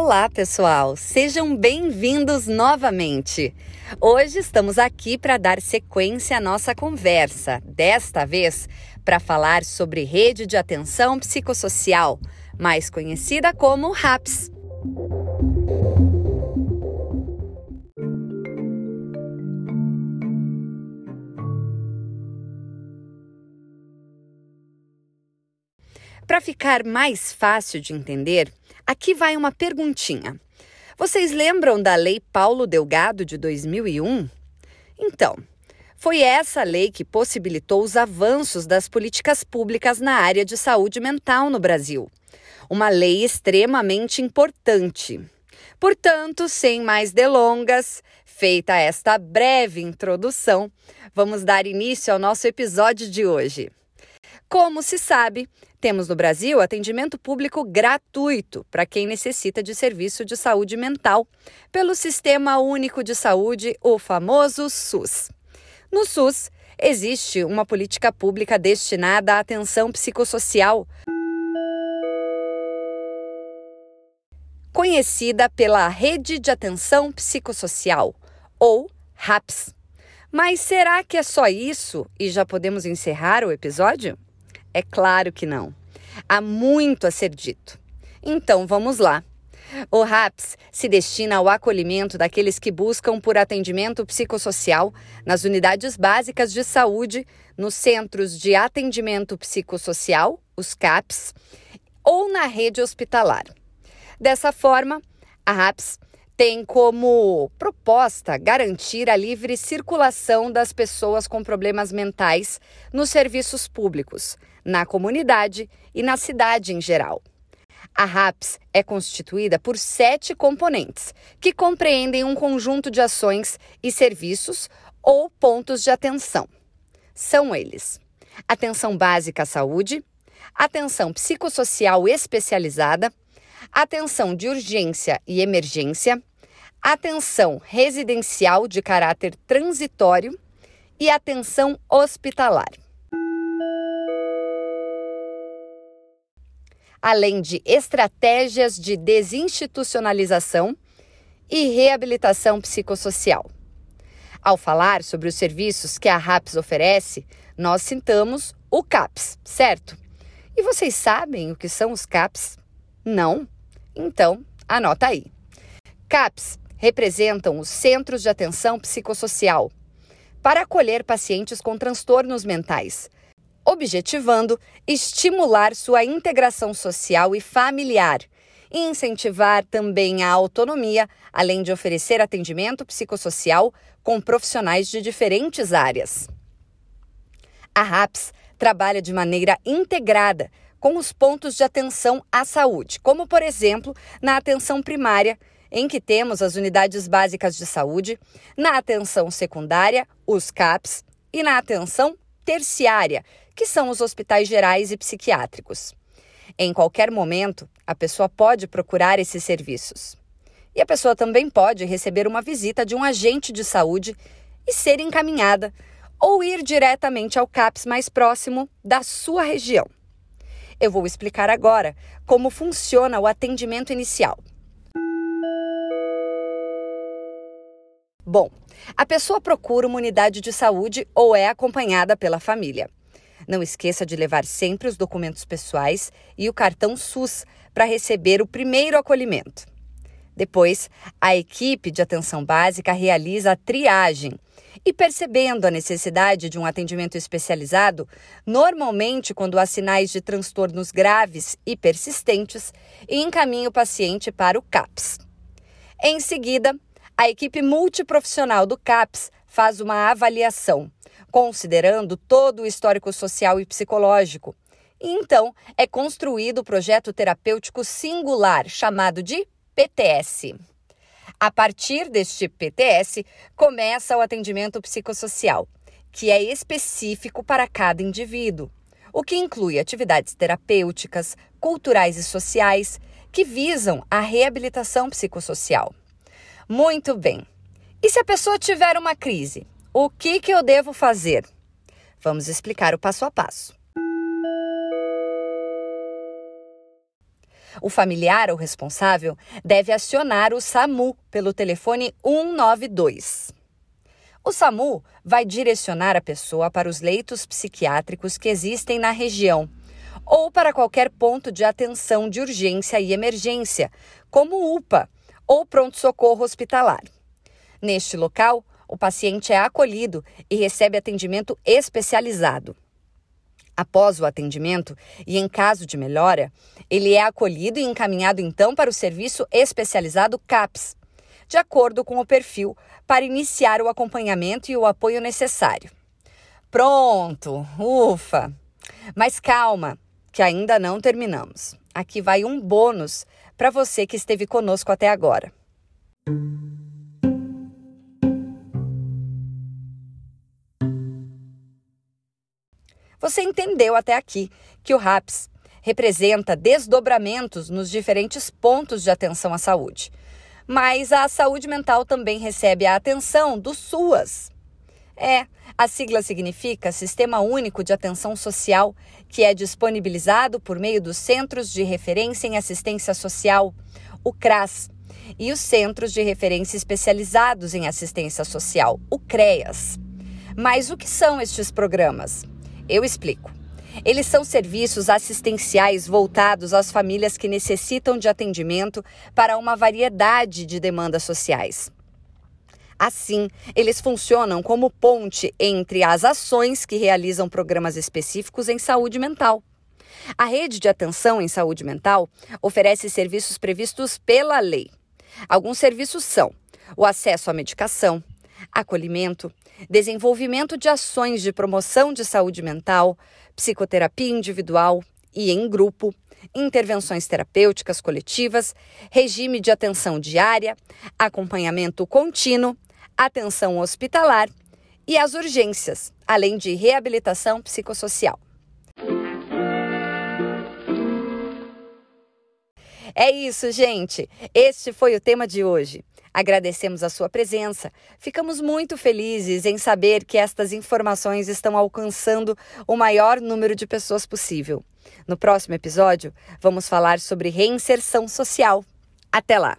Olá, pessoal! Sejam bem-vindos novamente. Hoje estamos aqui para dar sequência à nossa conversa, desta vez para falar sobre rede de atenção psicossocial, mais conhecida como RAPS. Para ficar mais fácil de entender, aqui vai uma perguntinha. Vocês lembram da Lei Paulo Delgado de 2001? Então, foi essa lei que possibilitou os avanços das políticas públicas na área de saúde mental no Brasil. Uma lei extremamente importante. Portanto, sem mais delongas, feita esta breve introdução, vamos dar início ao nosso episódio de hoje. Como se sabe, temos no Brasil atendimento público gratuito para quem necessita de serviço de saúde mental, pelo Sistema Único de Saúde, o famoso SUS. No SUS, existe uma política pública destinada à atenção psicossocial. Conhecida pela Rede de Atenção Psicossocial, ou RAPS. Mas será que é só isso e já podemos encerrar o episódio? É claro que não. Há muito a ser dito. Então vamos lá. O RAPS se destina ao acolhimento daqueles que buscam por atendimento psicossocial nas unidades básicas de saúde, nos centros de atendimento psicossocial, os CAPs, ou na rede hospitalar. Dessa forma, a RAPS tem como proposta garantir a livre circulação das pessoas com problemas mentais nos serviços públicos, na comunidade e na cidade em geral. A RAPS é constituída por sete componentes, que compreendem um conjunto de ações e serviços ou pontos de atenção. São eles: atenção básica à saúde, atenção psicossocial especializada, atenção de urgência e emergência, atenção residencial de caráter transitório e atenção hospitalar. Além de estratégias de desinstitucionalização e reabilitação psicossocial. Ao falar sobre os serviços que a RAPS oferece, nós citamos o CAPS, certo? E vocês sabem o que são os CAPS? Não? Então, anota aí. CAPS representam os Centros de Atenção Psicossocial para acolher pacientes com transtornos mentais, objetivando estimular sua integração social e familiar e incentivar também a autonomia, além de oferecer atendimento psicossocial com profissionais de diferentes áreas. A RAPS trabalha de maneira integrada com os pontos de atenção à saúde, como, por exemplo, na atenção primária em que temos as unidades básicas de saúde, na atenção secundária, os CAPs, e na atenção terciária, que são os hospitais gerais e psiquiátricos. Em qualquer momento, a pessoa pode procurar esses serviços. E a pessoa também pode receber uma visita de um agente de saúde e ser encaminhada ou ir diretamente ao CAPS mais próximo da sua região. Eu vou explicar agora como funciona o atendimento inicial. Bom, a pessoa procura uma unidade de saúde ou é acompanhada pela família. Não esqueça de levar sempre os documentos pessoais e o cartão SUS para receber o primeiro acolhimento. Depois, a equipe de atenção básica realiza a triagem e, percebendo a necessidade de um atendimento especializado, normalmente quando há sinais de transtornos graves e persistentes, encaminha o paciente para o CAPS. Em seguida, a equipe multiprofissional do CAPS faz uma avaliação, considerando todo o histórico social e psicológico. E então é construído o projeto terapêutico singular, chamado de PTS. A partir deste PTS, começa o atendimento psicossocial, que é específico para cada indivíduo, o que inclui atividades terapêuticas, culturais e sociais que visam a reabilitação psicossocial. Muito bem. E se a pessoa tiver uma crise, o que, que eu devo fazer? Vamos explicar o passo a passo. O familiar ou responsável deve acionar o SAMU pelo telefone 192. O SAMU vai direcionar a pessoa para os leitos psiquiátricos que existem na região ou para qualquer ponto de atenção de urgência e emergência, como UPA ou pronto-socorro hospitalar. Neste local, o paciente é acolhido e recebe atendimento especializado. Após o atendimento e em caso de melhora, ele é acolhido e encaminhado então para o serviço especializado CAPS, de acordo com o perfil, para iniciar o acompanhamento e o apoio necessário. Pronto, ufa! Mas calma, que ainda não terminamos. Aqui vai um bônus para você que esteve conosco até agora. Você entendeu até aqui que o RAPS representa desdobramentos nos diferentes pontos de atenção à saúde. Mas a saúde mental também recebe a atenção do SUAS. É, a sigla significa Sistema Único de Atenção Social, que é disponibilizado por meio dos Centros de Referência em Assistência Social, o CRAS, e os Centros de Referência Especializados em Assistência Social, o CREAS. Mas o que são estes programas? Eu explico. Eles são serviços assistenciais voltados às famílias que necessitam de atendimento para uma variedade de demandas sociais. Assim, eles funcionam como ponte entre as ações que realizam programas específicos em saúde mental. A rede de atenção em saúde mental oferece serviços previstos pela lei. Alguns serviços são o acesso à medicação, acolhimento, desenvolvimento de ações de promoção de saúde mental, psicoterapia individual e em grupo, intervenções terapêuticas coletivas, regime de atenção diária, acompanhamento contínuo, atenção hospitalar e as urgências, além de reabilitação psicossocial. É isso, gente. Este foi o tema de hoje. Agradecemos a sua presença. Ficamos muito felizes em saber que estas informações estão alcançando o maior número de pessoas possível. No próximo episódio, vamos falar sobre reinserção social. Até lá!